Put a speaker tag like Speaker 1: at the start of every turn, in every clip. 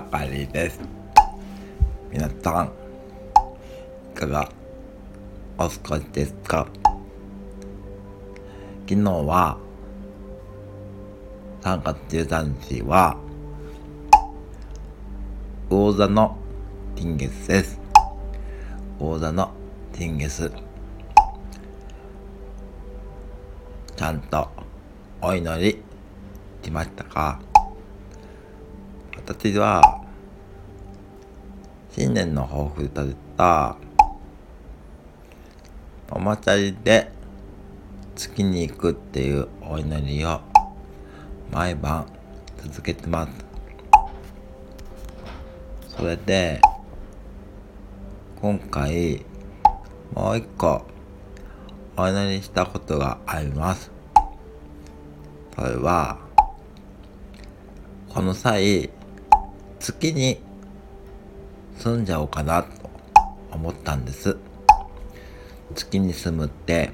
Speaker 1: あかりです。皆さんいかがお過ごしですか？昨日は3月13日は魚座の金月です。魚座の金月。ちゃんとお祈りしましたか？私は新年の抱負で立てたお祭りで月に行くっていうお祈りを毎晩続けてます。それで今回もう一個お祈りしたことがあります。それはこの際月に住んじゃおうかなと思ったんです。月に住むって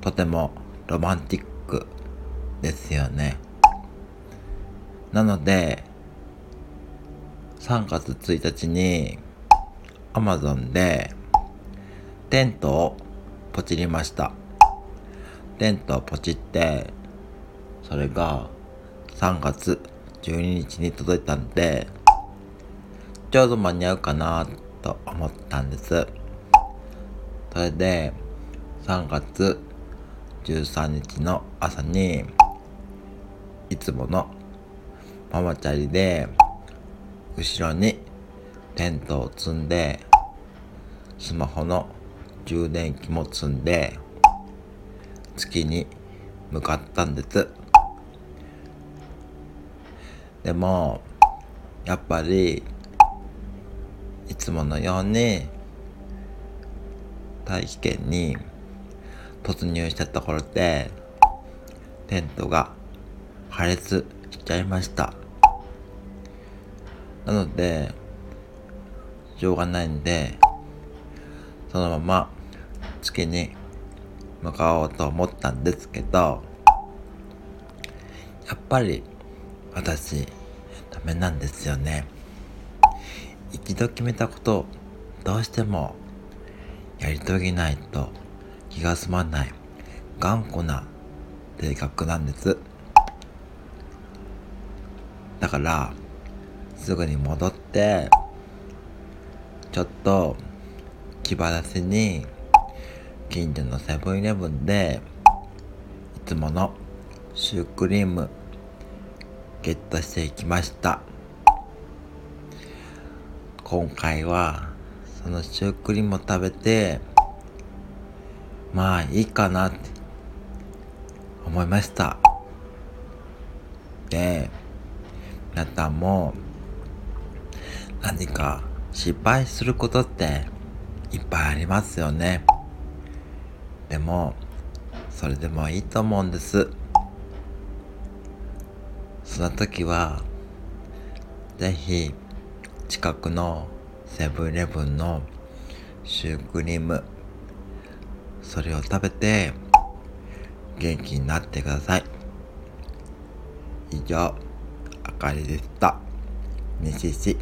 Speaker 1: とてもロマンティックですよね。なので3月1日に Amazon でテントをポチりました。テントをポチってそれが3月12日に届いたんで、ちょうど間に合うかなと思ったんです。それで、3月13日の朝に、いつものママチャリで、後ろにテントを積んで、スマホの充電器も積んで、月に向かったんです。でもやっぱりいつものように大気圏に突入したところでテントが破裂しちゃいました。なのでしょうがないんでそのまま月に向かおうと思ったんですけどやっぱり私ダメなんですよね。一度決めたことどうしてもやり遂げないと気が済まない頑固な性格なんです。だからすぐに戻ってちょっと気晴らしに近所のセブンイレブンでいつものシュークリームゲットしていきました。今回はそのシュークリームを食べてまあいいかなって思いました。で皆さんも何か失敗することっていっぱいありますよね。でもそれでもいいと思うんです。その時は、ぜひ、近くのセブンイレブンのシュークリーム、それを食べて、元気になってください。以上、あかりでした。西市